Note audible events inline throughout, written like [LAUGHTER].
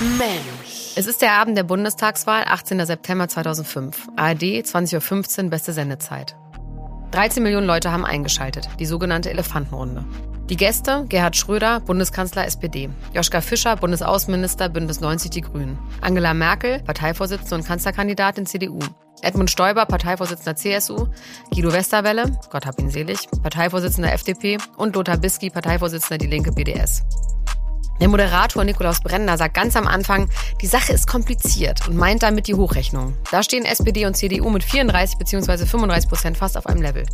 Mensch. Es ist der Abend der Bundestagswahl, 18. September 2005. ARD, 20.15 Uhr, beste Sendezeit. 13 Millionen Leute haben eingeschaltet, die sogenannte Elefantenrunde. Die Gäste, Gerhard Schröder, Bundeskanzler SPD. Joschka Fischer, Bundesaußenminister, Bündnis 90 Die Grünen. Angela Merkel, Parteivorsitzende und Kanzlerkandidatin CDU. Edmund Stoiber, Parteivorsitzender CSU, Guido Westerwelle, Gott hab ihn selig, Parteivorsitzender FDP und Lothar Bisky, Parteivorsitzender Die Linke BDS. Der Moderator Nikolaus Brenner sagt ganz am Anfang, die Sache ist kompliziert und meint damit die Hochrechnung. Da stehen SPD und CDU mit 34 bzw. 35 Prozent fast auf einem Level.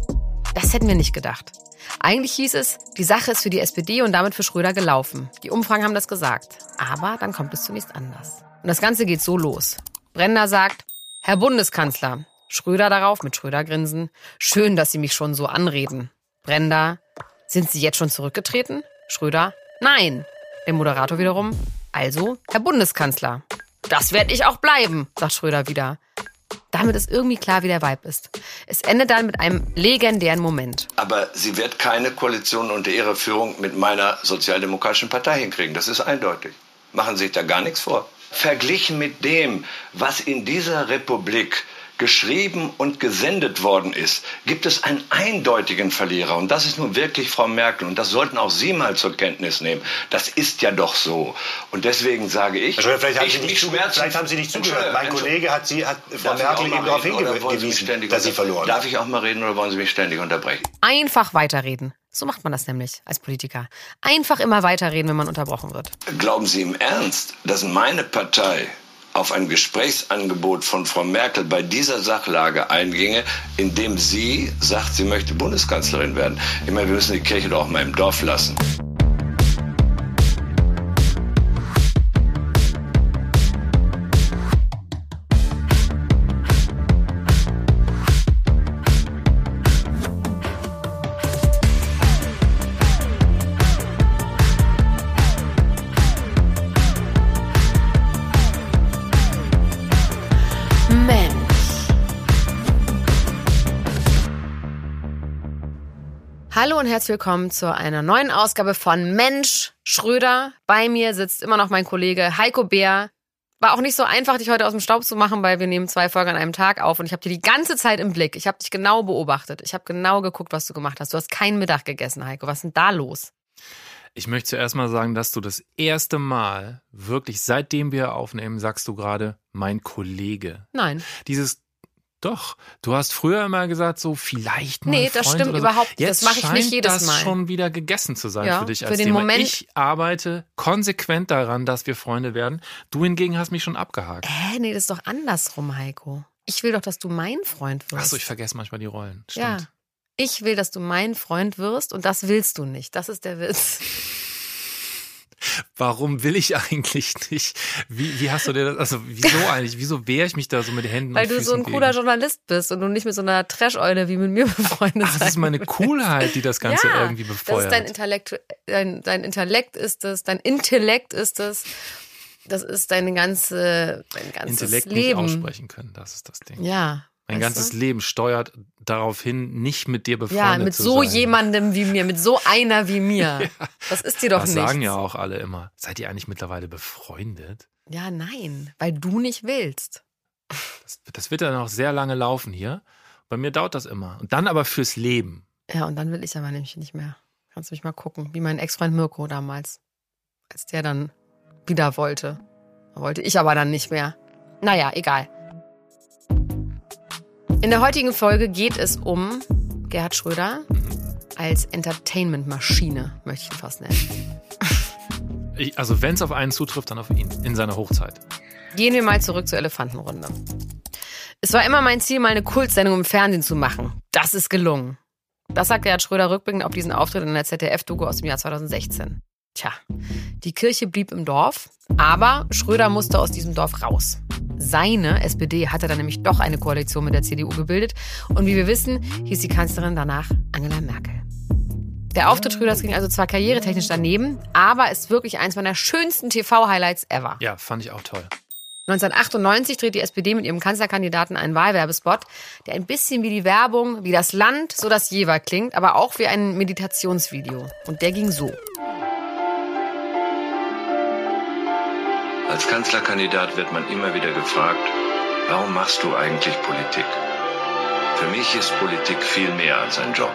Das hätten wir nicht gedacht. Eigentlich hieß es, die Sache ist für die SPD und damit für Schröder gelaufen. Die Umfragen haben das gesagt. Aber dann kommt es zunächst anders. Und das Ganze geht so los. Brenner sagt, Herr Bundeskanzler. Schröder darauf mit Schröder-Grinsen. Schön, dass Sie mich schon so anreden. Brenda, sind Sie jetzt schon zurückgetreten? Schröder, nein. Der Moderator wiederum, also, Herr Bundeskanzler. Das werde ich auch bleiben, sagt Schröder wieder. Damit ist irgendwie klar, wie der Vibe ist. Es endet dann mit einem legendären Moment. Aber sie wird keine Koalition unter ihrer Führung mit meiner Sozialdemokratischen Partei hinkriegen. Das ist eindeutig. Machen Sie sich da gar nichts vor. Verglichen mit dem, was in dieser Republik geschrieben und gesendet worden ist, gibt es einen eindeutigen Verlierer. Und das ist nun wirklich Frau Merkel. Und das sollten auch Sie mal zur Kenntnis nehmen. Das ist ja doch so. Und deswegen sage ich, also vielleicht, haben ich, Sie nicht vielleicht haben Sie nicht zugehört. Mein Kollege hat, Sie, hat Frau Merkel eben darauf hingewiesen, dass Sie verloren Darf ich auch mal reden oder wollen Sie mich ständig unterbrechen? Einfach weiterreden. So macht man das nämlich als Politiker. Einfach immer weiterreden, wenn man unterbrochen wird. Glauben Sie im Ernst, dass meine Partei auf ein Gesprächsangebot von Frau Merkel bei dieser Sachlage einginge, indem sie sagt, sie möchte Bundeskanzlerin werden. Ich meine, wir müssen die Kirche doch auch mal im Dorf lassen. Herzlich willkommen zu einer neuen Ausgabe von Mensch Schröder. Bei mir sitzt immer noch mein Kollege Heiko Bär. War auch nicht so einfach, dich heute aus dem Staub zu machen, weil wir nehmen zwei Folgen an einem Tag auf und ich habe dir die ganze Zeit im Blick. Ich habe dich genau beobachtet. Ich habe genau geguckt, was du gemacht hast. Du hast keinen Mittag gegessen, Heiko. Was ist denn da los? Ich möchte zuerst mal sagen, dass du das erste Mal, wirklich seitdem wir aufnehmen, sagst du gerade, mein Kollege. Nein. Dieses doch, du hast früher immer gesagt, so vielleicht mal. Nee, das Freund stimmt so. überhaupt nicht. Das mache ich nicht jedes das Mal. das schon wieder gegessen zu sein ja, für dich als für den Thema. Moment. Ich arbeite konsequent daran, dass wir Freunde werden. Du hingegen hast mich schon abgehakt. Hä, nee, das ist doch andersrum, Heiko. Ich will doch, dass du mein Freund wirst. Achso, ich vergesse manchmal die Rollen. Stimmt. Ja. Ich will, dass du mein Freund wirst und das willst du nicht. Das ist der Witz. Warum will ich eigentlich nicht? Wie, wie hast du dir das, also wieso eigentlich? Wieso wehre ich mich da so mit den Händen Weil du so ein gegen? cooler Journalist bist und du nicht mit so einer Trash-Eule wie mit mir [LAUGHS] befreundet Ach, das ist meine Coolheit, die das Ganze ja, irgendwie befeuert. Das ist dein Intellekt, dein, dein Intellekt ist es, dein Intellekt ist es. Das ist deine ganze, dein ganzes Intellekt Leben. nicht aussprechen können, das ist das Ding. Ja. Mein weißt ganzes du? Leben steuert darauf hin, nicht mit dir befreundet Ja, mit zu so sein. jemandem wie mir, mit so einer wie mir. [LAUGHS] Das ist dir doch Das nicht. sagen ja auch alle immer. Seid ihr eigentlich mittlerweile befreundet? Ja, nein, weil du nicht willst. Das, das wird ja noch sehr lange laufen hier. Bei mir dauert das immer. Und dann aber fürs Leben. Ja, und dann will ich aber nämlich nicht mehr. Kannst du mich mal gucken, wie mein Ex-Freund Mirko damals. Als der dann wieder wollte. Wollte ich aber dann nicht mehr. Naja, egal. In der heutigen Folge geht es um Gerhard Schröder als Entertainment-Maschine, möchte ich ihn fast nennen. Ich, also wenn es auf einen zutrifft, dann auf ihn. In seiner Hochzeit. Gehen wir mal zurück zur Elefantenrunde. Es war immer mein Ziel, mal eine Kultsendung im Fernsehen zu machen. Das ist gelungen. Das sagt Gerhard Schröder rückblickend auf diesen Auftritt in der ZDF-Doku aus dem Jahr 2016. Tja, die Kirche blieb im Dorf, aber Schröder musste aus diesem Dorf raus. Seine SPD hatte dann nämlich doch eine Koalition mit der CDU gebildet und wie wir wissen, hieß die Kanzlerin danach Angela Merkel. Der Auftritt Schröders ging also zwar karrieretechnisch daneben, aber ist wirklich eins meiner schönsten TV-Highlights ever. Ja, fand ich auch toll. 1998 dreht die SPD mit ihrem Kanzlerkandidaten einen Wahlwerbespot, der ein bisschen wie die Werbung, wie das Land, so das Jever klingt, aber auch wie ein Meditationsvideo. Und der ging so. Als Kanzlerkandidat wird man immer wieder gefragt, warum machst du eigentlich Politik? Für mich ist Politik viel mehr als ein Job.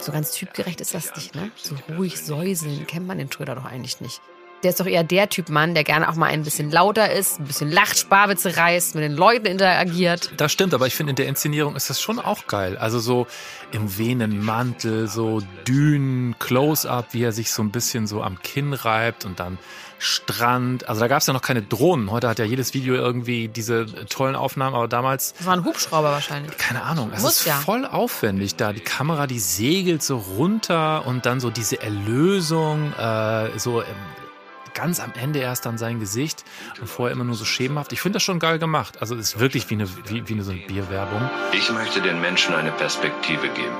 So ganz typgerecht ist das nicht, ne? So ruhig säuseln kennt man den Schröder doch eigentlich nicht. Der ist doch eher der Typ Mann, der gerne auch mal ein bisschen lauter ist, ein bisschen lacht, Sparwitze reißt, mit den Leuten interagiert. Das stimmt, aber ich finde, in der Inszenierung ist das schon auch geil. Also so im wehenden Mantel, so Dünen, Close-up, wie er sich so ein bisschen so am Kinn reibt und dann Strand. Also da gab es ja noch keine Drohnen. Heute hat ja jedes Video irgendwie diese tollen Aufnahmen, aber damals. Das war ein Hubschrauber wahrscheinlich. Keine Ahnung. Es ist ja. voll aufwendig da. Die Kamera, die segelt so runter und dann so diese Erlösung, äh, so. Ganz am Ende erst dann sein Gesicht und vorher immer nur so schemenhaft. Ich finde das schon geil gemacht. Also es ist wirklich wie eine, wie, wie eine so eine Bierwerbung. Ich möchte den Menschen eine Perspektive geben.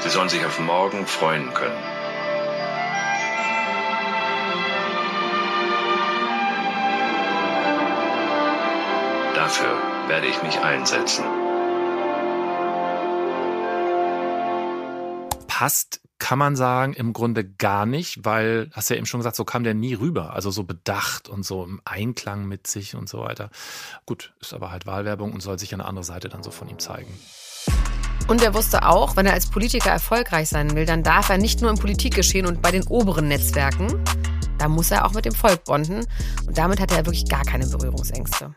Sie sollen sich auf morgen freuen können. Dafür werde ich mich einsetzen. Passt kann man sagen, im Grunde gar nicht, weil, hast ja eben schon gesagt, so kam der nie rüber. Also so bedacht und so im Einklang mit sich und so weiter. Gut, ist aber halt Wahlwerbung und soll sich eine andere Seite dann so von ihm zeigen. Und er wusste auch, wenn er als Politiker erfolgreich sein will, dann darf er nicht nur im Politikgeschehen und bei den oberen Netzwerken, da muss er auch mit dem Volk bonden. Und damit hatte er wirklich gar keine Berührungsängste.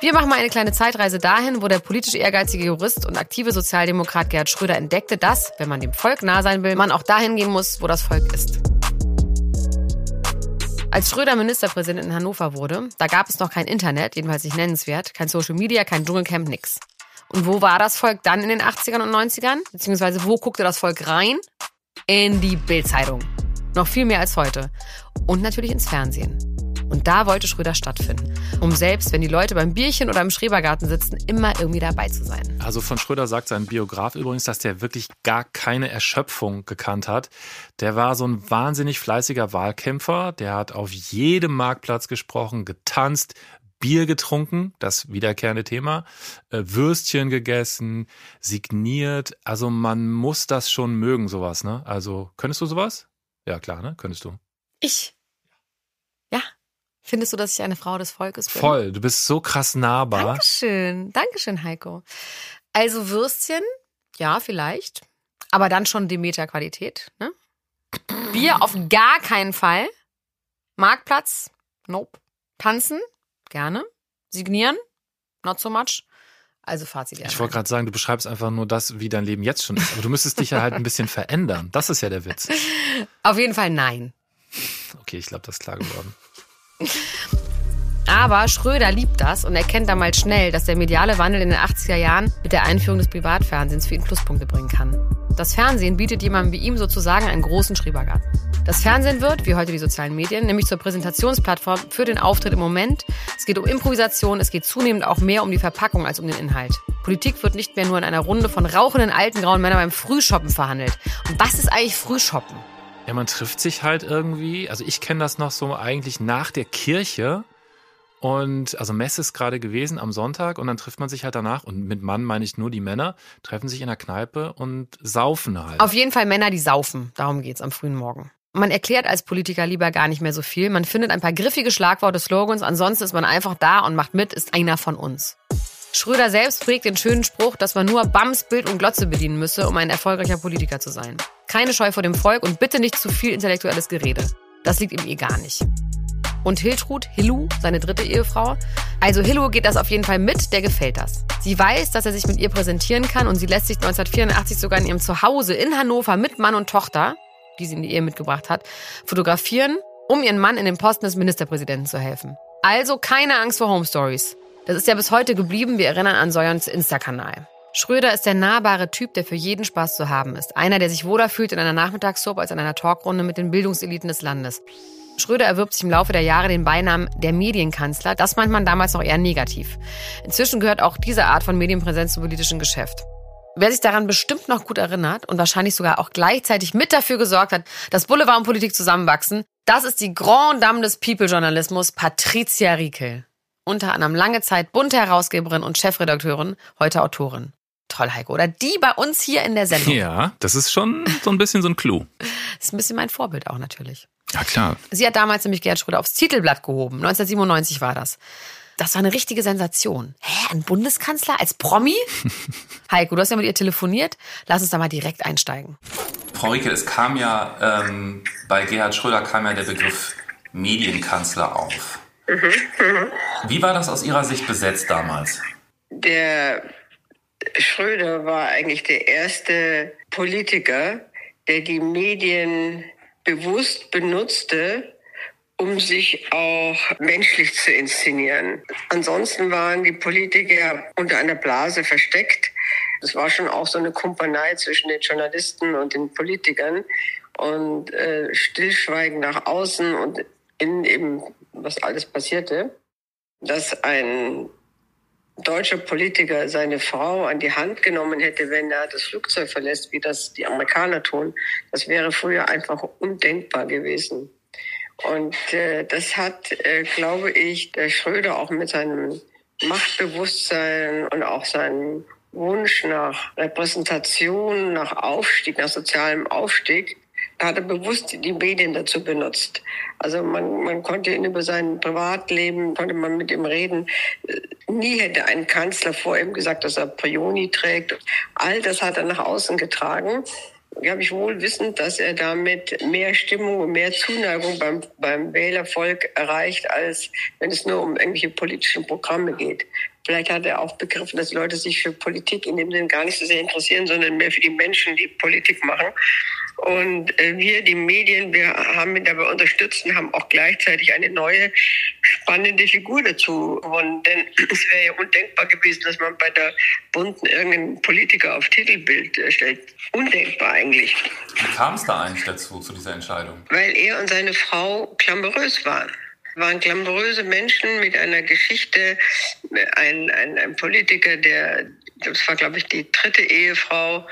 Wir machen mal eine kleine Zeitreise dahin, wo der politisch ehrgeizige Jurist und aktive Sozialdemokrat Gerhard Schröder entdeckte, dass, wenn man dem Volk nah sein will, man auch dahin gehen muss, wo das Volk ist. Als Schröder Ministerpräsident in Hannover wurde, da gab es noch kein Internet, jedenfalls nicht nennenswert, kein Social Media, kein Dschungelcamp, nix. Und wo war das Volk dann in den 80ern und 90ern? Beziehungsweise wo guckte das Volk rein? In die Bildzeitung. Noch viel mehr als heute. Und natürlich ins Fernsehen. Und da wollte Schröder stattfinden, um selbst, wenn die Leute beim Bierchen oder im Schrebergarten sitzen, immer irgendwie dabei zu sein. Also von Schröder sagt sein Biograf übrigens, dass der wirklich gar keine Erschöpfung gekannt hat. Der war so ein wahnsinnig fleißiger Wahlkämpfer, der hat auf jedem Marktplatz gesprochen, getanzt, Bier getrunken, das wiederkehrende Thema, äh, Würstchen gegessen, signiert. Also man muss das schon mögen, sowas, ne? Also, könntest du sowas? Ja, klar, ne? Könntest du. Ich? Ja. Findest du, dass ich eine Frau des Volkes bin? Voll, du bist so krass nahbar. Dankeschön, Dankeschön, Heiko. Also Würstchen, ja, vielleicht. Aber dann schon Demeter-Qualität. Ne? Bier auf gar keinen Fall. Marktplatz, nope. Tanzen, gerne. Signieren, not so much. Also Fazit. Ich wollte gerade sagen, du beschreibst einfach nur das, wie dein Leben jetzt schon ist. Aber du müsstest dich ja halt ein bisschen verändern. Das ist ja der Witz. Auf jeden Fall nein. Okay, ich glaube, das ist klar geworden. Aber Schröder liebt das und erkennt damals schnell, dass der mediale Wandel in den 80er Jahren mit der Einführung des Privatfernsehens für ihn Pluspunkte bringen kann. Das Fernsehen bietet jemandem wie ihm sozusagen einen großen Schrebergarten. Das Fernsehen wird, wie heute die sozialen Medien, nämlich zur Präsentationsplattform für den Auftritt im Moment. Es geht um Improvisation, es geht zunehmend auch mehr um die Verpackung als um den Inhalt. Politik wird nicht mehr nur in einer Runde von rauchenden alten grauen Männern beim Frühshoppen verhandelt. Und was ist eigentlich Frühshoppen? Ja, man trifft sich halt irgendwie. Also ich kenne das noch so eigentlich nach der Kirche. Und also Messe ist gerade gewesen am Sonntag und dann trifft man sich halt danach und mit Mann meine ich nur die Männer, treffen sich in der Kneipe und saufen halt. Auf jeden Fall Männer, die saufen. Darum geht's am frühen Morgen. Man erklärt als Politiker lieber gar nicht mehr so viel. Man findet ein paar griffige Schlagworte, Slogans. Ansonsten ist man einfach da und macht mit, ist einer von uns. Schröder selbst prägt den schönen Spruch, dass man nur Bams, Bild und Glotze bedienen müsse, um ein erfolgreicher Politiker zu sein. Keine Scheu vor dem Volk und bitte nicht zu viel intellektuelles Gerede. Das liegt ihm eh gar nicht. Und Hiltrud, Hillu, seine dritte Ehefrau. Also Hillu geht das auf jeden Fall mit, der gefällt das. Sie weiß, dass er sich mit ihr präsentieren kann und sie lässt sich 1984 sogar in ihrem Zuhause in Hannover mit Mann und Tochter, die sie in die Ehe mitgebracht hat, fotografieren, um ihren Mann in den Posten des Ministerpräsidenten zu helfen. Also keine Angst vor Home Stories. Das ist ja bis heute geblieben. Wir erinnern an Soyons Insta-Kanal. Schröder ist der nahbare Typ, der für jeden Spaß zu haben ist. Einer, der sich wohler fühlt in einer Nachmittagssoap als in einer Talkrunde mit den Bildungseliten des Landes. Schröder erwirbt sich im Laufe der Jahre den Beinamen der Medienkanzler. Das meint man damals noch eher negativ. Inzwischen gehört auch diese Art von Medienpräsenz zum politischen Geschäft. Wer sich daran bestimmt noch gut erinnert und wahrscheinlich sogar auch gleichzeitig mit dafür gesorgt hat, dass Boulevard und Politik zusammenwachsen, das ist die Grand Dame des People-Journalismus, Patricia Riekel. Unter anderem lange Zeit bunte Herausgeberin und Chefredakteurin, heute Autorin. Toll, Heiko. Oder die bei uns hier in der Sendung. Ja, das ist schon so ein bisschen so ein Clou. Das ist ein bisschen mein Vorbild auch natürlich. Ja, klar. Sie hat damals nämlich Gerhard Schröder aufs Titelblatt gehoben. 1997 war das. Das war eine richtige Sensation. Hä, ein Bundeskanzler als Promi? [LAUGHS] Heiko, du hast ja mit ihr telefoniert. Lass uns da mal direkt einsteigen. Frau Rieke, es kam ja ähm, bei Gerhard Schröder kam ja der Begriff Medienkanzler auf. Wie war das aus Ihrer Sicht besetzt damals? Der Schröder war eigentlich der erste Politiker, der die Medien bewusst benutzte, um sich auch menschlich zu inszenieren. Ansonsten waren die Politiker unter einer Blase versteckt. Es war schon auch so eine Kumpanei zwischen den Journalisten und den Politikern und äh, Stillschweigen nach außen und in eben, was alles passierte, dass ein deutscher Politiker seine Frau an die Hand genommen hätte, wenn er das Flugzeug verlässt, wie das die Amerikaner tun, das wäre früher einfach undenkbar gewesen. Und äh, das hat, äh, glaube ich, der Schröder auch mit seinem Machtbewusstsein und auch seinem Wunsch nach Repräsentation, nach Aufstieg, nach sozialem Aufstieg, hat er bewusst die Medien dazu benutzt. Also man, man konnte ihn über sein Privatleben, konnte man mit ihm reden. Nie hätte ein Kanzler vor ihm gesagt, dass er Prioni trägt. All das hat er nach außen getragen glaube ich, wohl wissend, dass er damit mehr Stimmung und mehr Zuneigung beim, beim Wählervolk erreicht, als wenn es nur um irgendwelche politischen Programme geht. Vielleicht hat er auch begriffen, dass Leute sich für Politik in dem Sinn gar nicht so sehr interessieren, sondern mehr für die Menschen, die Politik machen. Und äh, wir, die Medien, wir haben ihn dabei unterstützt und haben auch gleichzeitig eine neue spannende Figur dazu gewonnen. Denn es wäre ja undenkbar gewesen, dass man bei der Bunten irgendeinen Politiker auf Titelbild äh, stellt. Undenkbar eigentlich. Wie kam es da eigentlich dazu, zu dieser Entscheidung? Weil er und seine Frau klamorös waren waren glamouröse Menschen mit einer Geschichte. Ein, ein, ein Politiker, der, das war, glaube ich, die dritte Ehefrau,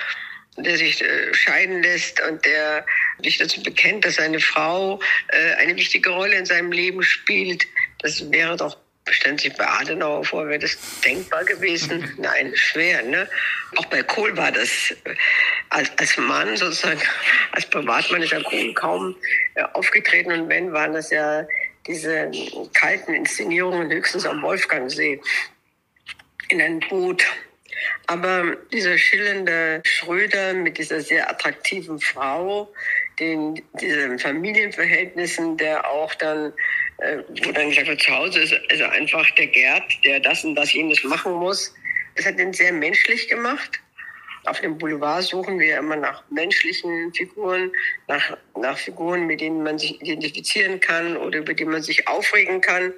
der sich äh, scheiden lässt und der sich dazu bekennt, dass seine Frau äh, eine wichtige Rolle in seinem Leben spielt. Das wäre doch stellen sich bei Adenauer vor, wäre das denkbar gewesen? Nein, schwer. Ne? Auch bei Kohl war das äh, als, als Mann sozusagen, [LAUGHS] als Privatmann ist ja Kohl kaum äh, aufgetreten und wenn, waren das ja diese kalten Inszenierungen höchstens am Wolfgangsee in einem Boot. Aber dieser schillernde Schröder mit dieser sehr attraktiven Frau, den, diesen Familienverhältnissen, der auch dann, äh, wo dann gesagt wird, zu Hause ist, ist er einfach der Gerd, der das und das jenes machen muss. Das hat ihn sehr menschlich gemacht. Auf dem Boulevard suchen wir immer nach menschlichen Figuren, nach, nach Figuren, mit denen man sich identifizieren kann oder über die man sich aufregen kann.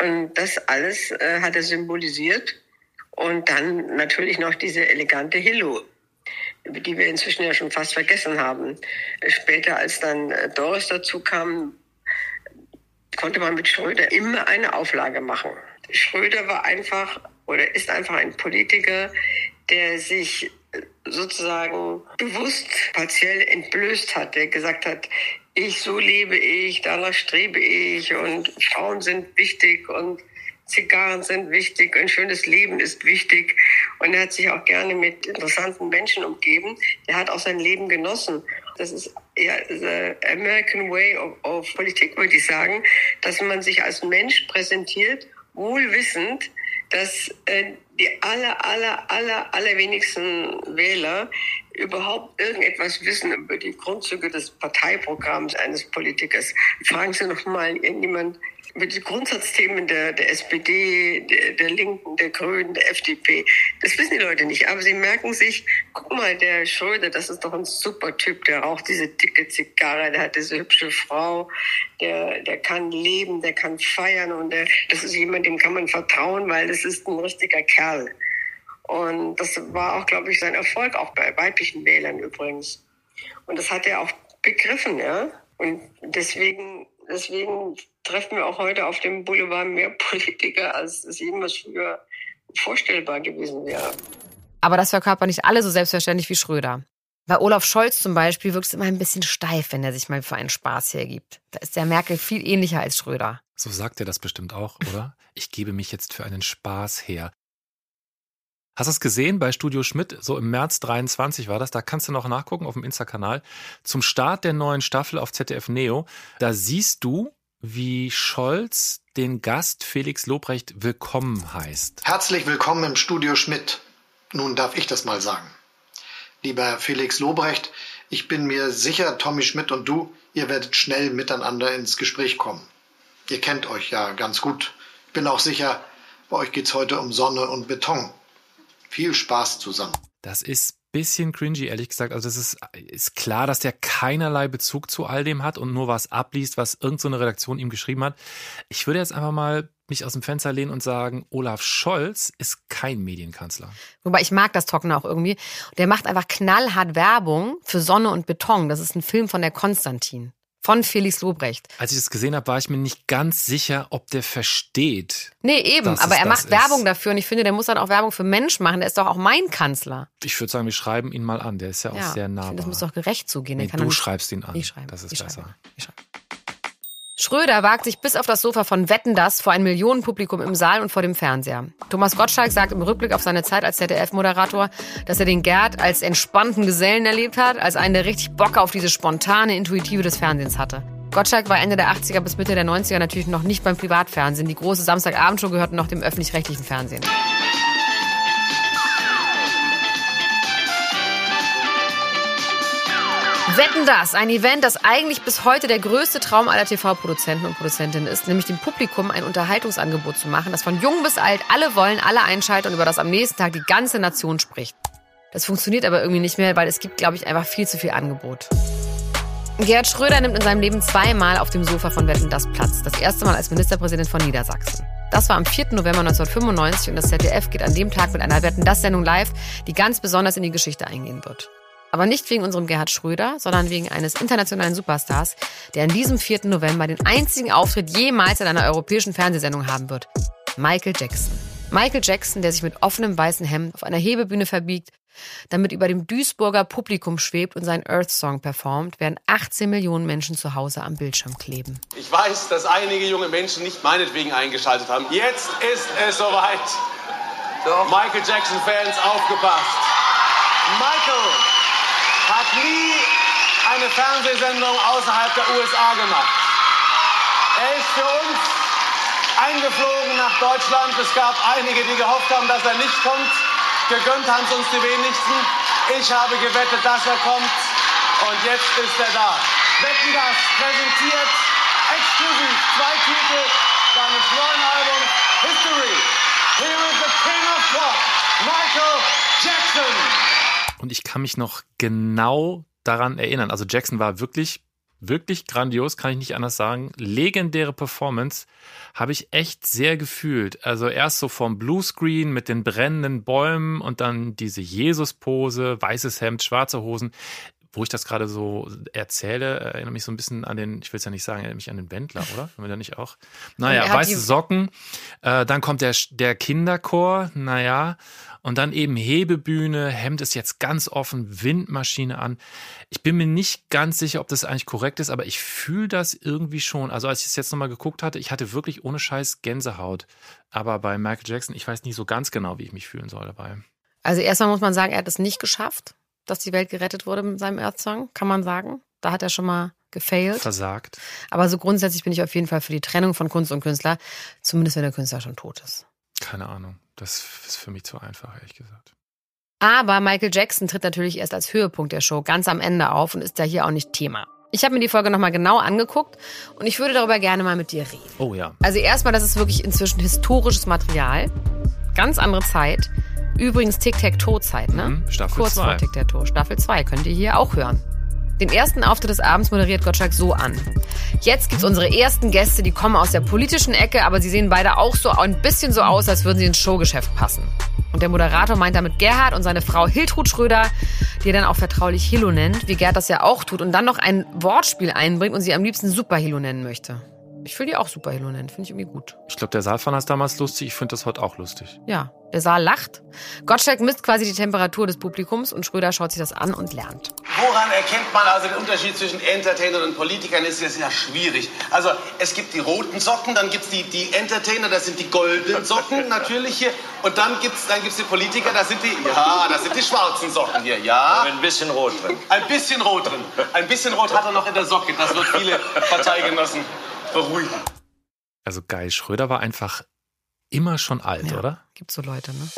Und das alles äh, hat er symbolisiert. Und dann natürlich noch diese elegante Hillo, die wir inzwischen ja schon fast vergessen haben. Später, als dann äh, Doris dazu kam, konnte man mit Schröder immer eine Auflage machen. Schröder war einfach oder ist einfach ein Politiker, der sich äh, sozusagen bewusst partiell entblößt hat, der gesagt hat, ich, so lebe ich, danach strebe ich und Frauen sind wichtig und Zigarren sind wichtig, ein schönes Leben ist wichtig. Und er hat sich auch gerne mit interessanten Menschen umgeben. Er hat auch sein Leben genossen. Das ist ja the American way of, of Politik, würde ich sagen, dass man sich als Mensch präsentiert, wohl wissend, dass äh, die aller, aller, aller, allerwenigsten Wähler überhaupt irgendetwas wissen über die Grundzüge des Parteiprogramms eines Politikers. Fragen Sie noch mal irgendjemand, mit den Grundsatzthemen der, der SPD, der, der Linken, der Grünen, der FDP. Das wissen die Leute nicht. Aber sie merken sich, guck mal, der Schröder, das ist doch ein super Typ, der raucht diese dicke Zigarre, der hat diese hübsche Frau, der, der kann leben, der kann feiern und der, das ist jemand, dem kann man vertrauen, weil das ist ein richtiger Kerl. Und das war auch, glaube ich, sein Erfolg, auch bei weiblichen Wählern übrigens. Und das hat er auch begriffen, ja. Und deswegen, deswegen treffen wir auch heute auf dem Boulevard mehr Politiker, als es jemals früher vorstellbar gewesen wäre. Aber das verkörpert nicht alle so selbstverständlich wie Schröder. Bei Olaf Scholz zum Beispiel wirkt es immer ein bisschen steif, wenn er sich mal für einen Spaß hergibt. Da ist der Merkel viel ähnlicher als Schröder. So sagt er das bestimmt auch, oder? Ich gebe mich jetzt für einen Spaß her. Hast du es gesehen bei Studio Schmidt? So im März 23 war das. Da kannst du noch nachgucken auf dem Insta-Kanal. Zum Start der neuen Staffel auf ZDF Neo. Da siehst du, wie Scholz den Gast Felix Lobrecht willkommen heißt. Herzlich willkommen im Studio Schmidt. Nun darf ich das mal sagen. Lieber Felix Lobrecht, ich bin mir sicher, Tommy Schmidt und du, ihr werdet schnell miteinander ins Gespräch kommen. Ihr kennt euch ja ganz gut. Ich bin auch sicher, bei euch geht's heute um Sonne und Beton. Viel Spaß zusammen. Das ist bisschen cringy, ehrlich gesagt. Also das ist, ist klar, dass der keinerlei Bezug zu all dem hat und nur was abliest, was irgendeine so Redaktion ihm geschrieben hat. Ich würde jetzt einfach mal mich aus dem Fenster lehnen und sagen, Olaf Scholz ist kein Medienkanzler. Wobei ich mag das Trockene auch irgendwie. Der macht einfach knallhart Werbung für Sonne und Beton. Das ist ein Film von der Konstantin von Felix Lobrecht. Als ich das gesehen habe, war ich mir nicht ganz sicher, ob der versteht. Nee, eben, aber er macht ist. Werbung dafür und ich finde, der muss dann auch Werbung für Menschen machen. Der ist doch auch mein Kanzler. Ich würde sagen, wir schreiben ihn mal an. Der ist ja, ja auch sehr nah. Das muss doch gerecht zugehen. Nee, du schreibst ihn an. Ich schreibe. Das ist ich besser. Schreibe. Ich schreibe. Schröder wagt sich bis auf das Sofa von Wetten das vor ein Millionenpublikum im Saal und vor dem Fernseher. Thomas Gottschalk sagt im Rückblick auf seine Zeit als ZDF-Moderator, dass er den Gerd als entspannten Gesellen erlebt hat, als einen, der richtig Bock auf diese spontane Intuitive des Fernsehens hatte. Gottschalk war Ende der 80er bis Mitte der 90er natürlich noch nicht beim Privatfernsehen. Die große Samstagabendshow gehörte noch dem öffentlich-rechtlichen Fernsehen. Wetten das, ein Event, das eigentlich bis heute der größte Traum aller TV-Produzenten und Produzentinnen ist, nämlich dem Publikum ein Unterhaltungsangebot zu machen, das von jung bis alt alle wollen, alle einschalten und über das am nächsten Tag die ganze Nation spricht. Das funktioniert aber irgendwie nicht mehr, weil es gibt, glaube ich, einfach viel zu viel Angebot. Gerhard Schröder nimmt in seinem Leben zweimal auf dem Sofa von Wetten das Platz. Das erste Mal als Ministerpräsident von Niedersachsen. Das war am 4. November 1995 und das ZDF geht an dem Tag mit einer Wetten das Sendung live, die ganz besonders in die Geschichte eingehen wird. Aber nicht wegen unserem Gerhard Schröder, sondern wegen eines internationalen Superstars, der an diesem 4. November den einzigen Auftritt jemals in einer europäischen Fernsehsendung haben wird. Michael Jackson. Michael Jackson, der sich mit offenem weißen Hemd auf einer Hebebühne verbiegt, damit über dem Duisburger Publikum schwebt und seinen Earth Song performt, während 18 Millionen Menschen zu Hause am Bildschirm kleben. Ich weiß, dass einige junge Menschen nicht meinetwegen eingeschaltet haben. Jetzt ist es soweit. Doch. Michael Jackson-Fans, aufgepasst. Michael hat nie eine Fernsehsendung außerhalb der USA gemacht. Er ist für uns eingeflogen nach Deutschland. Es gab einige, die gehofft haben, dass er nicht kommt. Gegönnt haben es uns die wenigsten. Ich habe gewettet, dass er kommt. Und jetzt ist er da. Wetten das präsentiert exklusiv zwei Titel seines neuen Albums History. Here is the King of Pop, Michael Jackson. Und ich kann mich noch genau daran erinnern. Also Jackson war wirklich wirklich grandios, kann ich nicht anders sagen. Legendäre Performance habe ich echt sehr gefühlt. Also erst so vom Bluescreen mit den brennenden Bäumen und dann diese Jesus-Pose, weißes Hemd, schwarze Hosen. Wo ich das gerade so erzähle, erinnere mich so ein bisschen an den, ich will es ja nicht sagen, erinnere mich an den Wendler, oder? Haben wir da nicht auch? Naja, weiße Socken. Äh, dann kommt der, der Kinderchor, naja. Und dann eben Hebebühne, Hemd ist jetzt ganz offen, Windmaschine an. Ich bin mir nicht ganz sicher, ob das eigentlich korrekt ist, aber ich fühle das irgendwie schon. Also als ich es jetzt nochmal geguckt hatte, ich hatte wirklich ohne Scheiß Gänsehaut. Aber bei Michael Jackson, ich weiß nicht so ganz genau, wie ich mich fühlen soll dabei. Also erstmal muss man sagen, er hat es nicht geschafft, dass die Welt gerettet wurde mit seinem Earth Song, kann man sagen. Da hat er schon mal gefailt. Versagt. Aber so grundsätzlich bin ich auf jeden Fall für die Trennung von Kunst und Künstler, zumindest wenn der Künstler schon tot ist. Keine Ahnung. Das ist für mich zu einfach, ehrlich gesagt. Aber Michael Jackson tritt natürlich erst als Höhepunkt der Show ganz am Ende auf und ist da hier auch nicht Thema. Ich habe mir die Folge nochmal genau angeguckt und ich würde darüber gerne mal mit dir reden. Oh ja. Also erstmal, das ist wirklich inzwischen historisches Material. Ganz andere Zeit. Übrigens Tic-Tac-Toe-Zeit, ne? Mhm, Staffel Kurz zwei. vor Tic-Tac-Toe. Staffel 2 könnt ihr hier auch hören. Den ersten Auftritt des Abends moderiert Gottschalk so an. Jetzt gibt's unsere ersten Gäste, die kommen aus der politischen Ecke, aber sie sehen beide auch so ein bisschen so aus, als würden sie ins Showgeschäft passen. Und der Moderator meint damit Gerhard und seine Frau Hiltrud Schröder, die er dann auch vertraulich Hilo nennt, wie Gerd das ja auch tut, und dann noch ein Wortspiel einbringt und sie am liebsten Super Hilo nennen möchte. Ich will die auch Super Hilo nennen, finde ich irgendwie gut. Ich glaube, der Saal fand das damals lustig, ich finde das heute auch lustig. Ja, der Saal lacht. Gottschalk misst quasi die Temperatur des Publikums und Schröder schaut sich das an und lernt. Woran erkennt man also den Unterschied zwischen Entertainern und Politikern? Ist ja sehr schwierig. Also es gibt die roten Socken, dann gibt es die, die Entertainer, das sind die goldenen Socken natürlich hier. Und dann gibt es dann gibt's die Politiker, das sind die, ja, das sind die schwarzen Socken hier, ja. Ein bisschen rot drin. Ein bisschen rot drin. Ein bisschen rot hat er noch in der Socke. Das wird viele Parteigenossen beruhigen. Also Guy Schröder war einfach immer schon alt, Ja, oder? Gibt so Leute, ne?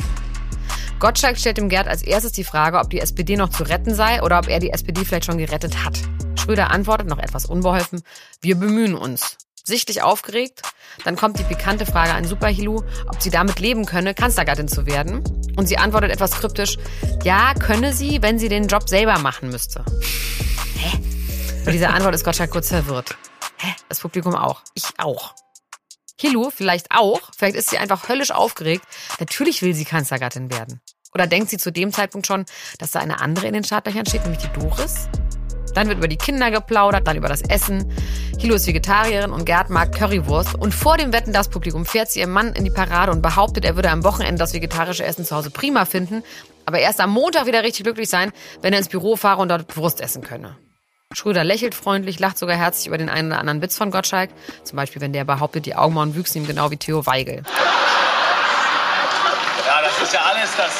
Gottschalk stellt dem Gerd als erstes die Frage, ob die SPD noch zu retten sei oder ob er die SPD vielleicht schon gerettet hat. Schröder antwortet noch etwas unbeholfen, wir bemühen uns. Sichtlich aufgeregt, dann kommt die pikante Frage an Superhilu, ob sie damit leben könne, Kanzlergattin zu werden. Und sie antwortet etwas kryptisch, ja, könne sie, wenn sie den Job selber machen müsste. Hä? Bei dieser Antwort ist Gottschalk kurz verwirrt. Hä? Das Publikum auch. Ich auch. Hilu vielleicht auch. Vielleicht ist sie einfach höllisch aufgeregt. Natürlich will sie Kanzlergattin werden. Oder denkt sie zu dem Zeitpunkt schon, dass da eine andere in den Startlöchern steht, nämlich die Doris? Dann wird über die Kinder geplaudert, dann über das Essen. Hilo ist Vegetarierin und Gerd mag Currywurst. Und vor dem Wetten das Publikum fährt sie ihrem Mann in die Parade und behauptet, er würde am Wochenende das vegetarische Essen zu Hause prima finden, aber erst am Montag wieder richtig glücklich sein, wenn er ins Büro fahre und dort Wurst essen könne. Schröder lächelt freundlich, lacht sogar herzlich über den einen oder anderen Witz von Gottschalk. Zum Beispiel, wenn der behauptet, die Augenbrauen wüchsen ihm genau wie Theo Weigel. Ja, das ist ja alles das.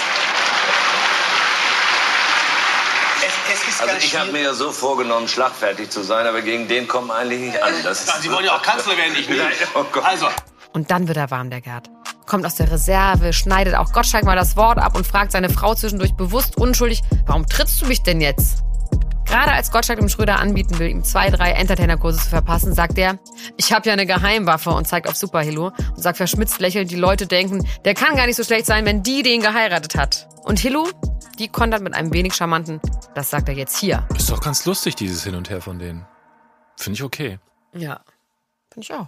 Es, es ist Also ich habe mir ja so vorgenommen, schlagfertig zu sein, aber gegen den kommen eigentlich nicht an. Das ist Sie wollen ja auch Kanzler werden, ich nicht. [LAUGHS] Oh. Also, Und dann wird er warm, der Gerd. Kommt aus der Reserve, schneidet auch Gottschalk mal das Wort ab und fragt seine Frau zwischendurch bewusst unschuldig, warum trittst du mich denn jetzt? Gerade als Gottschalk dem Schröder anbieten will, ihm zwei, drei Entertainer-Kurse zu verpassen, sagt er, ich habe ja eine Geheimwaffe und zeigt auf Superhilo und sagt verschmitzt lächelnd, die Leute denken, der kann gar nicht so schlecht sein, wenn die den geheiratet hat. Und Hilo, die kontert mit einem wenig charmanten, das sagt er jetzt hier. Ist doch ganz lustig, dieses Hin und Her von denen. Finde ich okay. Ja, finde ich auch.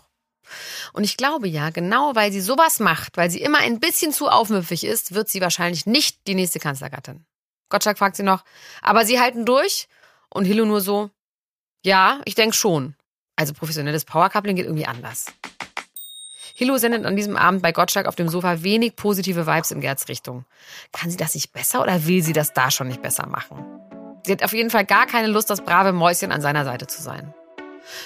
Und ich glaube ja, genau weil sie sowas macht, weil sie immer ein bisschen zu aufmüpfig ist, wird sie wahrscheinlich nicht die nächste Kanzlergattin. Gottschalk fragt sie noch, aber sie halten durch? Und Hilo nur so, ja, ich denke schon. Also professionelles Powercoupling geht irgendwie anders. Hilo sendet an diesem Abend bei Gottschalk auf dem Sofa wenig positive Vibes in Gerds Richtung. Kann sie das nicht besser oder will sie das da schon nicht besser machen? Sie hat auf jeden Fall gar keine Lust, das brave Mäuschen an seiner Seite zu sein.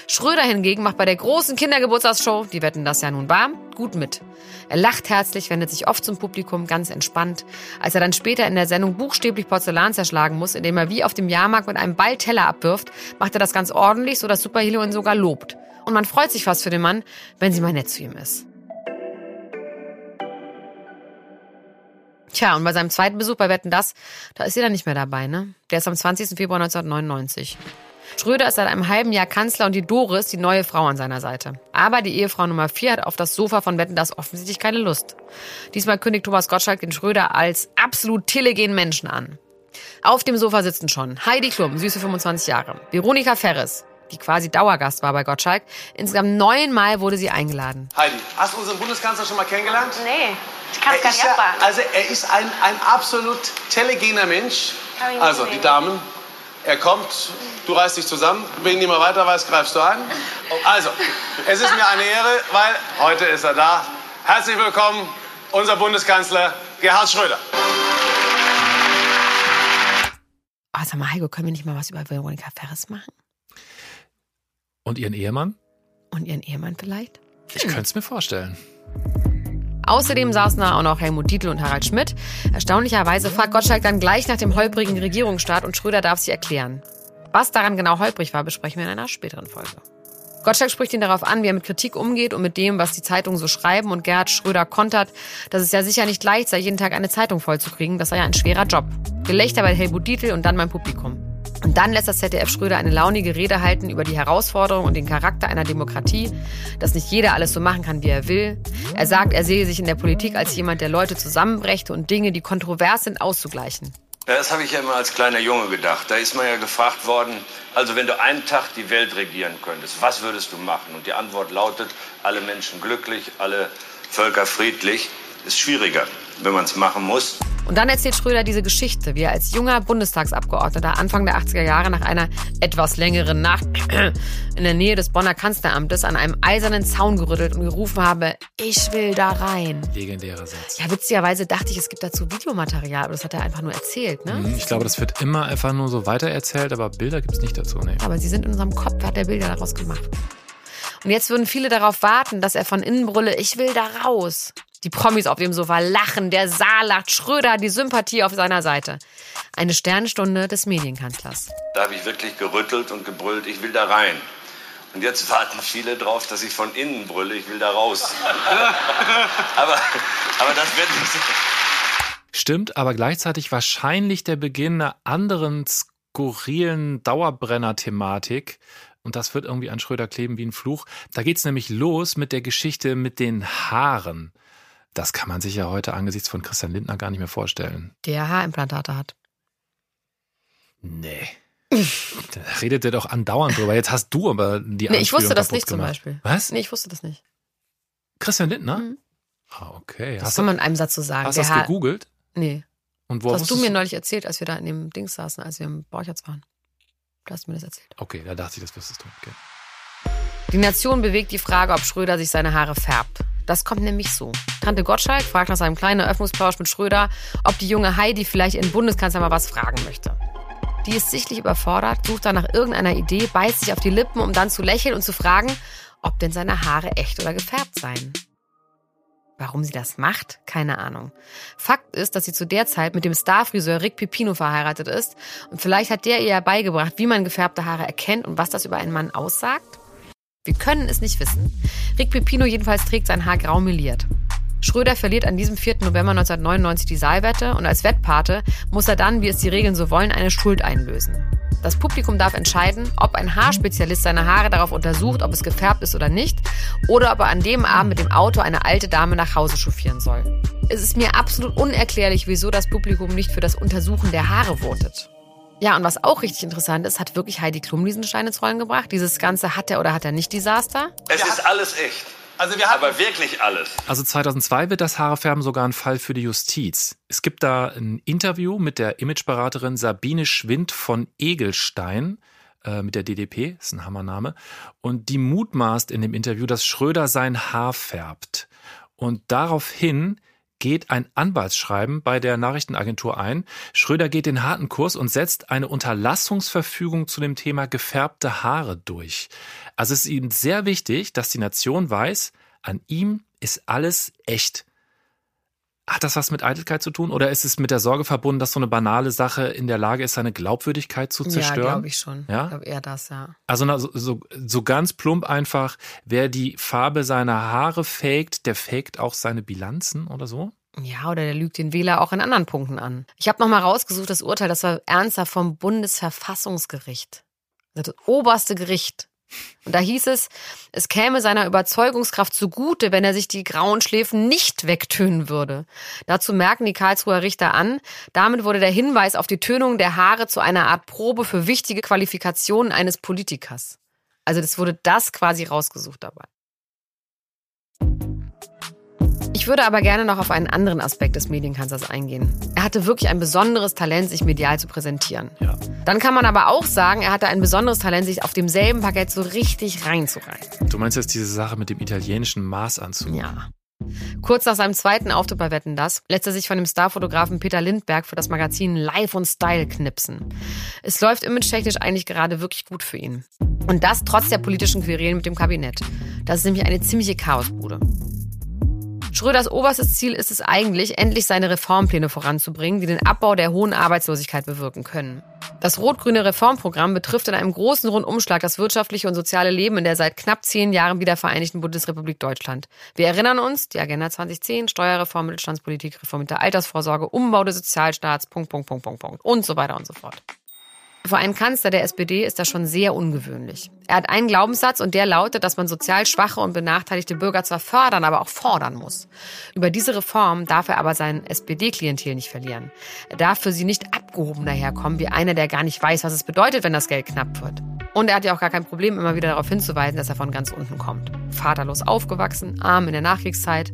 Schröder hingegen macht bei der großen Kindergeburtstagsshow, die wetten das ja nun war, gut mit. Er lacht herzlich, wendet sich oft zum Publikum, ganz entspannt. Als er dann später in der Sendung buchstäblich Porzellan zerschlagen muss, indem er wie auf dem Jahrmarkt mit einem Ball Teller abwirft, macht er das ganz ordentlich, so dass Superhero ihn sogar lobt. Und man freut sich fast für den Mann, wenn sie mal nett zu ihm ist. Tja, und bei seinem zweiten Besuch bei Wetten das, da ist sie dann nicht mehr dabei, ne? Der ist am 20. Februar 1999. Schröder ist seit einem halben Jahr Kanzler und die Doris die neue Frau an seiner Seite. Aber die Ehefrau Nummer 4 hat auf das Sofa von Wetten das offensichtlich keine Lust. Diesmal kündigt Thomas Gottschalk den Schröder als absolut telegenen Menschen an. Auf dem Sofa sitzen schon Heidi Klum, süße 25 Jahre, Veronika Ferres, die quasi Dauergast war bei Gottschalk. Insgesamt neunmal wurde sie eingeladen. Heidi, hast du unseren Bundeskanzler schon mal kennengelernt? Nee, ich kann es Er gar ist nicht ja, abwarten. also er ist ein, ein absolut telegener Mensch. Also die. Damen, er kommt, du reißt dich zusammen, wenn niemand weiter weiß, greifst du ein. Also, es ist mir eine Ehre, weil heute ist er da. Herzlich willkommen, unser Bundeskanzler Gerhard Schröder. Oh, sag mal, Heiko, können wir nicht mal was über Veronika Ferres machen? Und ihren Ehemann? Und ihren Ehemann vielleicht? Ich könnte es mir vorstellen. Außerdem saßen da auch noch Helmut Dietl und Harald Schmidt. Erstaunlicherweise fragt Gottschalk dann gleich nach dem holprigen Regierungsstart und Schröder darf sich erklären. Was daran genau holprig war, besprechen wir in einer späteren Folge. Gottschalk spricht ihn darauf an, wie er mit Kritik umgeht und mit dem, was die Zeitungen so schreiben. Und Gerhard Schröder kontert, dass es ja sicher nicht leicht sei, jeden Tag eine Zeitung vollzukriegen. Das sei ja ein schwerer Job. Gelächter bei Helmut Dietl und dann beim Publikum. Und dann lässt das ZDF Schröder eine launige Rede halten über die Herausforderung und den Charakter einer Demokratie, dass nicht jeder alles so machen kann, wie er will. Er sagt, er sehe sich in der Politik als jemand, der Leute zusammenbrächte und Dinge, die kontrovers sind, auszugleichen. Das habe ich ja immer als kleiner Junge gedacht. Da ist man ja gefragt worden, also wenn du einen Tag die Welt regieren könntest, was würdest du machen? Und die Antwort lautet, alle Menschen glücklich, alle Völker friedlich. Ist schwieriger, wenn man es machen muss. Und dann erzählt Schröder diese Geschichte, wie er als junger Bundestagsabgeordneter Anfang der 80er Jahre nach einer etwas längeren Nacht [CLEARS THROAT] in der Nähe des Bonner Kanzleramtes an einem eisernen Zaun gerüttelt und gerufen habe, ich will da rein. Legendärer Satz. Ja, witzigerweise dachte ich, es gibt dazu Videomaterial, aber das hat er einfach nur erzählt, ne? Mhm, ich glaube, das wird immer einfach nur so weitererzählt, aber Bilder gibt es nicht dazu, ne? Aber sie sind in unserem Kopf, hat er Bilder daraus gemacht. Und jetzt würden viele darauf warten, dass er von innen brülle, ich will da raus. Die Promis auf dem Sofa lachen, der Saal lacht, Schröder hat die Sympathie auf seiner Seite. Eine Sternstunde des Medienkanzlers. Da habe ich wirklich gerüttelt und gebrüllt, ich will da rein. Und jetzt warten viele drauf, dass ich von innen brülle, ich will da raus. [LAUGHS] aber, aber das wird nicht so. Stimmt, aber gleichzeitig wahrscheinlich der Beginn einer anderen skurrilen Dauerbrenner-Thematik. Und das wird irgendwie an Schröder kleben wie ein Fluch. Da geht es nämlich los mit der Geschichte mit den Haaren. Das kann man sich ja heute angesichts von Christian Lindner gar nicht mehr vorstellen. Der Haarimplantate hat. Nee. [LAUGHS] da redet er doch andauernd drüber. Jetzt hast du aber die Nee, ich wusste das nicht zum gemacht. Beispiel. Was? Nee, ich wusste das nicht. Christian Lindner? Mhm. Ah, okay. Das Hast kann du, man in einem Satz so sagen. hast du das Haar- gegoogelt? Nee. Und wo Das hast du mir neulich erzählt, als wir da in dem Dings saßen, als wir im Borchertz waren. Du hast mir das erzählt. Okay, da dachte ich, das wüsstest du. Okay. Die Nation bewegt die Frage, ob Schröder sich seine Haare färbt. Das kommt nämlich so. Tante Gottschalk fragt nach seinem kleinen Eröffnungsplausch mit Schröder, ob die junge Heidi vielleicht ihren Bundeskanzler mal was fragen möchte. Die ist sichtlich überfordert, sucht dann nach irgendeiner Idee, beißt sich auf die Lippen, um dann zu lächeln und zu fragen, ob denn seine Haare echt oder gefärbt seien. Warum sie das macht? Keine Ahnung. Fakt ist, dass sie zu der Zeit mit dem Starfriseur Rick Pipino verheiratet ist und vielleicht hat der ihr ja beigebracht, wie man gefärbte Haare erkennt und was das über einen Mann aussagt. Wir können es nicht wissen. Rick Pipino jedenfalls trägt sein Haar grau meliert. Schröder verliert an diesem 4. November 1999 die Saalwette und als Wettpate muss er dann, wie es die Regeln so wollen, eine Schuld einlösen. Das Publikum darf entscheiden, ob ein Haarspezialist seine Haare darauf untersucht, ob es gefärbt ist oder nicht, oder ob er an dem Abend mit dem Auto eine alte Dame nach Hause chauffieren soll. Es ist mir absolut unerklärlich, wieso das Publikum nicht für das Untersuchen der Haare votet. Ja, und was auch richtig interessant ist, hat wirklich Heidi Klum diesen Stein ins Rollen gebracht. Dieses ganze hat er oder hat er nicht Desaster. Es ist alles echt. Also wir hatten Aber wirklich alles. Also 2002 wird das Haarefärben sogar ein Fall für die Justiz. Es gibt da ein Interview mit der Imageberaterin Sabine Schwind von Egelstein äh, mit der DDP, ist ein Hammername. Und die mutmaßt in dem Interview, dass Schröder sein Haar färbt. Und daraufhin geht ein Anwaltsschreiben bei der Nachrichtenagentur ein. Schröder geht den harten Kurs und setzt eine Unterlassungsverfügung zu dem Thema gefärbte Haare durch. Also es ist ihm sehr wichtig, dass die Nation weiß, an ihm ist alles echt. Hat das was mit Eitelkeit zu tun oder ist es mit der Sorge verbunden, dass so eine banale Sache in der Lage ist, seine Glaubwürdigkeit zu Ja, zerstören? glaube ich schon. Ja? Ich glaube eher das, ja. Also na, so, so, so ganz plump einfach, wer die Farbe seiner Haare faked, der faked auch seine Bilanzen oder so? Ja, oder der lügt den Wähler auch in anderen Punkten an. Ich habe nochmal rausgesucht, das Urteil, das war ernsthaft vom Bundesverfassungsgericht. Das oberste Gericht. Und da hieß es, es käme seiner Überzeugungskraft zugute, wenn er sich die grauen Schläfen nicht wegtönen würde. Dazu merken die Karlsruher Richter an, damit wurde der Hinweis auf die Tönung der Haare zu einer Art Probe für wichtige Qualifikationen eines Politikers. Also das wurde das quasi rausgesucht dabei. Ich würde aber gerne noch auf einen anderen Aspekt des Medienkanzlers eingehen. Er hatte wirklich ein besonderes Talent, sich medial zu präsentieren. Ja. Dann kann man aber auch sagen, er hatte ein besonderes Talent, sich auf demselben Parkett so richtig reinzureihen. Du meinst jetzt diese Sache mit dem italienischen Maßanzug? Ja. Kurz nach seinem zweiten Auftritt bei Wetten Das lässt er sich von dem Starfotografen Peter Lindberg für das Magazin Life und Style knipsen. Es läuft image-technisch eigentlich gerade wirklich gut für ihn. Und das trotz der politischen Querelen mit dem Kabinett. Das ist nämlich eine ziemliche Chaosbude. Schröders oberstes Ziel ist es eigentlich, endlich seine Reformpläne voranzubringen, die den Abbau der hohen Arbeitslosigkeit bewirken können. Das rot-grüne Reformprogramm betrifft in einem großen Rundumschlag das wirtschaftliche und soziale Leben in der seit knapp zehn Jahren wiedervereinigten Bundesrepublik Deutschland. Wir erinnern uns, die Agenda 2010, Steuerreform, Mittelstandspolitik, Reform mit der Altersvorsorge, Umbau des Sozialstaats, Punkt, Punkt, Punkt, Punkt, Punkt und so weiter und so fort. Für einen Kanzler der SPD ist das schon sehr ungewöhnlich. Er hat einen Glaubenssatz und der lautet, dass man sozial schwache und benachteiligte Bürger zwar fördern, aber auch fordern muss. Über diese Reform darf er aber sein SPD-Klientel nicht verlieren. Er darf für sie nicht abgehoben daherkommen, wie einer, der gar nicht weiß, was es bedeutet, wenn das Geld knapp wird. Und er hat ja auch gar kein Problem, immer wieder darauf hinzuweisen, dass er von ganz unten kommt. Vaterlos aufgewachsen, arm in der Nachkriegszeit.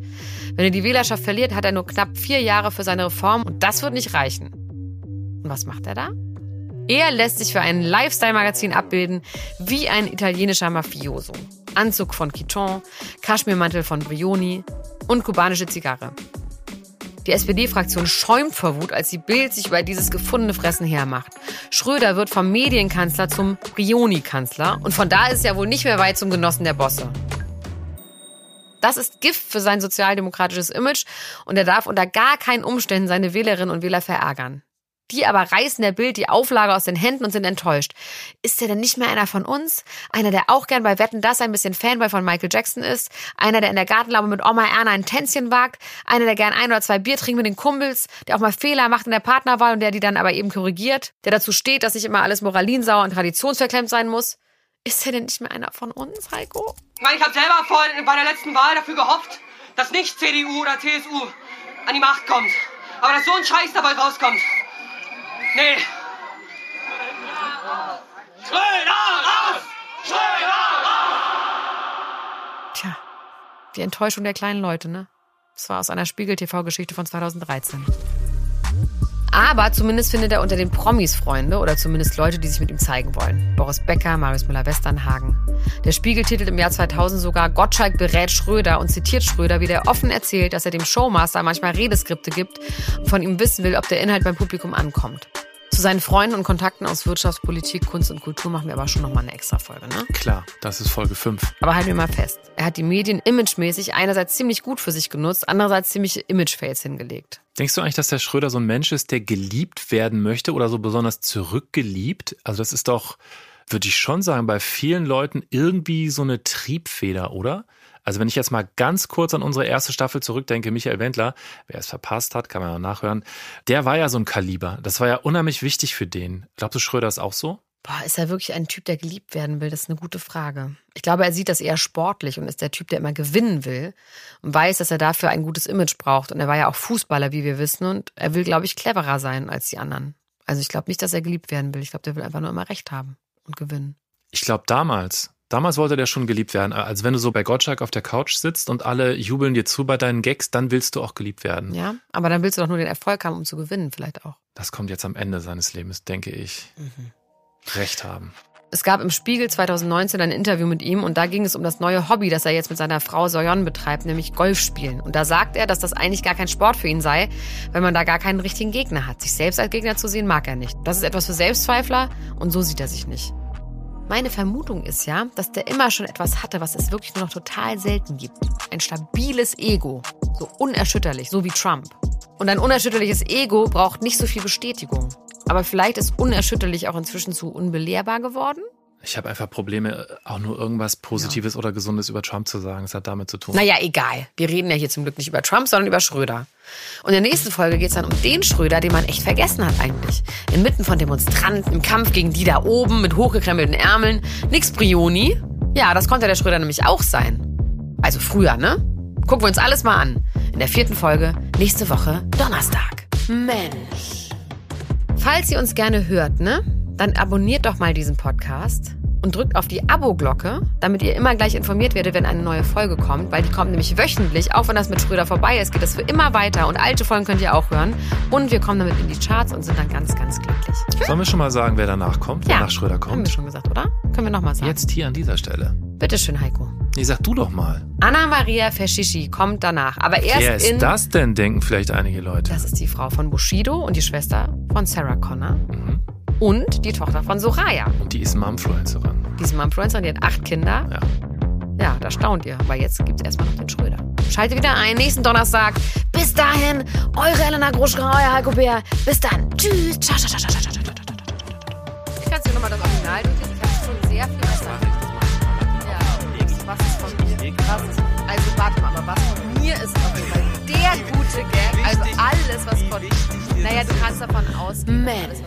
Wenn er die Wählerschaft verliert, hat er nur knapp vier Jahre für seine Reform und das wird nicht reichen. Und was macht er da? Er lässt sich für ein Lifestyle-Magazin abbilden wie ein italienischer Mafioso. Anzug von Quiton, Kaschmirmantel von Brioni und kubanische Zigarre. Die SPD-Fraktion schäumt vor Wut, als die Bild sich über dieses gefundene Fressen hermacht. Schröder wird vom Medienkanzler zum Brioni-Kanzler und von da ist ja wohl nicht mehr weit zum Genossen der Bosse. Das ist Gift für sein sozialdemokratisches Image und er darf unter gar keinen Umständen seine Wählerinnen und Wähler verärgern. Die aber reißen der Bild die Auflage aus den Händen und sind enttäuscht. Ist er denn nicht mehr einer von uns? Einer, der auch gern bei Wetten das ein bisschen Fanboy von Michael Jackson ist? Einer, der in der Gartenlaube mit Oma Erna ein Tänzchen wagt? Einer, der gern ein oder zwei Bier trinkt mit den Kumpels? Der auch mal Fehler macht in der Partnerwahl und der die dann aber eben korrigiert? Der dazu steht, dass nicht immer alles moralinsauer und traditionsverklemmt sein muss? Ist er denn nicht mehr einer von uns, Heiko? Ich meine, ich habe selber vor, bei der letzten Wahl dafür gehofft, dass nicht CDU oder CSU an die Macht kommt. Aber dass so ein Scheiß dabei rauskommt. Nee. Schröder raus! Schröder raus! Tja, die Enttäuschung der kleinen Leute, ne? Das war aus einer Spiegel-TV-Geschichte von 2013. Aber zumindest findet er unter den Promis Freunde oder zumindest Leute, die sich mit ihm zeigen wollen. Boris Becker, Marius Müller-Westernhagen. Der Spiegel titelt im Jahr 2000 sogar Gottschalk berät Schröder und zitiert Schröder, wie der offen erzählt, dass er dem Showmaster manchmal Redeskripte gibt und von ihm wissen will, ob der Inhalt beim Publikum ankommt. Seinen Freunden und Kontakten aus Wirtschaft, Politik, Kunst und Kultur machen wir aber schon nochmal eine extra Folge, ne? Klar, das ist Folge 5. Aber halten wir mal fest. Er hat die Medien imagemäßig einerseits ziemlich gut für sich genutzt, andererseits ziemliche Image-Fails hingelegt. Denkst du eigentlich, dass der Schröder so ein Mensch ist, der geliebt werden möchte oder so besonders zurückgeliebt? Also das ist doch, würde ich schon sagen, bei vielen Leuten irgendwie so eine Triebfeder, oder? Also wenn ich jetzt mal ganz kurz an unsere erste Staffel zurückdenke, Michael Wendler, wer es verpasst hat, kann man ja nachhören, der war ja so ein Kaliber. Das war ja unheimlich wichtig für den. Glaubst du, Schröder ist auch so? Boah, ist er wirklich ein Typ, der geliebt werden will? Das ist eine gute Frage. Ich glaube, er sieht das eher sportlich und ist der Typ, der immer gewinnen will und weiß, dass er dafür ein gutes Image braucht. Und er war ja auch Fußballer, wie wir wissen, und er will, glaube ich, cleverer sein als die anderen. Also ich glaube nicht, dass er geliebt werden will. Ich glaube, der will einfach nur immer Recht haben und gewinnen. Ich glaube, damals, Damals wollte der schon geliebt werden. Als wenn du so bei Gottschalk auf der Couch sitzt und alle jubeln dir zu bei deinen Gags, dann willst du auch geliebt werden. Ja, aber dann willst du doch nur den Erfolg haben, um zu gewinnen, vielleicht auch. Das kommt jetzt am Ende seines Lebens, denke ich. Mhm. Recht haben. Es gab im Spiegel 2019 ein Interview mit ihm und da ging es um das neue Hobby, das er jetzt mit seiner Frau Soyon betreibt, nämlich Golfspielen. Und da sagt er, dass das eigentlich gar kein Sport für ihn sei, weil man da gar keinen richtigen Gegner hat. Sich selbst als Gegner zu sehen mag er nicht. Das ist etwas für Selbstzweifler und so sieht er sich nicht. Meine Vermutung ist ja, dass der immer schon etwas hatte, was es wirklich nur noch total selten gibt. Ein stabiles Ego. So unerschütterlich, so wie Trump. Und ein unerschütterliches Ego braucht nicht so viel Bestätigung. Aber vielleicht ist unerschütterlich auch inzwischen zu unbelehrbar geworden? Ich habe einfach Probleme, auch nur irgendwas Positives ja. oder Gesundes über Trump zu sagen. Es hat damit zu tun. Naja, egal. Wir reden ja hier zum Glück nicht über Trump, sondern über Schröder. Und in der nächsten Folge geht es dann um den Schröder, den man echt vergessen hat eigentlich. Inmitten von Demonstranten, im Kampf gegen die da oben mit hochgekrempelten Ärmeln. Nix Brioni. Ja, das konnte der Schröder nämlich auch sein. Also früher, ne? Gucken wir uns alles mal an. In der vierten Folge, nächste Woche, Donnerstag. Mensch. Falls ihr uns gerne hört, ne? Dann abonniert doch mal diesen Podcast und drückt auf die Abo-Glocke, damit ihr immer gleich informiert werdet, wenn eine neue Folge kommt, weil die kommt nämlich wöchentlich. Auch wenn das mit Schröder vorbei ist, geht das für immer weiter und alte Folgen könnt ihr auch hören. Und wir kommen damit in die Charts und sind dann ganz, ganz glücklich. Sollen wir schon mal sagen, wer danach kommt, ja, wer nach Schröder kommt? Haben wir schon gesagt, oder? Können wir nochmal sagen. Jetzt hier an dieser Stelle. Bitteschön, Heiko. Nee, sag du doch mal. Anna Maria Feschichi kommt danach. Aber erst Wer ist in, das denn, denken vielleicht einige Leute. Das ist die Frau von Bushido und die Schwester von Sarah Connor. Mhm. Und die Tochter von Soraya. Und die ist Mumfluencerin. Die ist Mumfluencerin, die hat acht Kinder. Ja. Ja, da staunt ihr. Aber jetzt gibt es erstmal noch den Schröder. Schaltet wieder ein, nächsten Donnerstag. Bis dahin, eure Elena Gruschka, euer Heiko Bär. Bis dann. Tschüss. Ciao, ciao, ciao, ciao, ciao, ciao, ciao. Ich kann dir nochmal das Original durchlesen. Ich habe schon sehr viel besser. Ja, was ist von mir? Was ist, also warte mal, aber was von mir ist auf jeden Fall der gute Gag. Also alles, was von... Naja, du kannst davon ausgehen, Mensch. alles,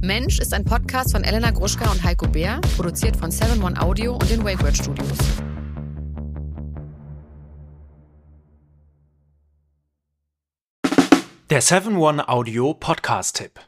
Mensch ist ein Podcast von Elena Gruschka und Heiko Bär, produziert von 7 One Audio und den Wake Word Studios. Der 7 One Audio Podcast-Tipp.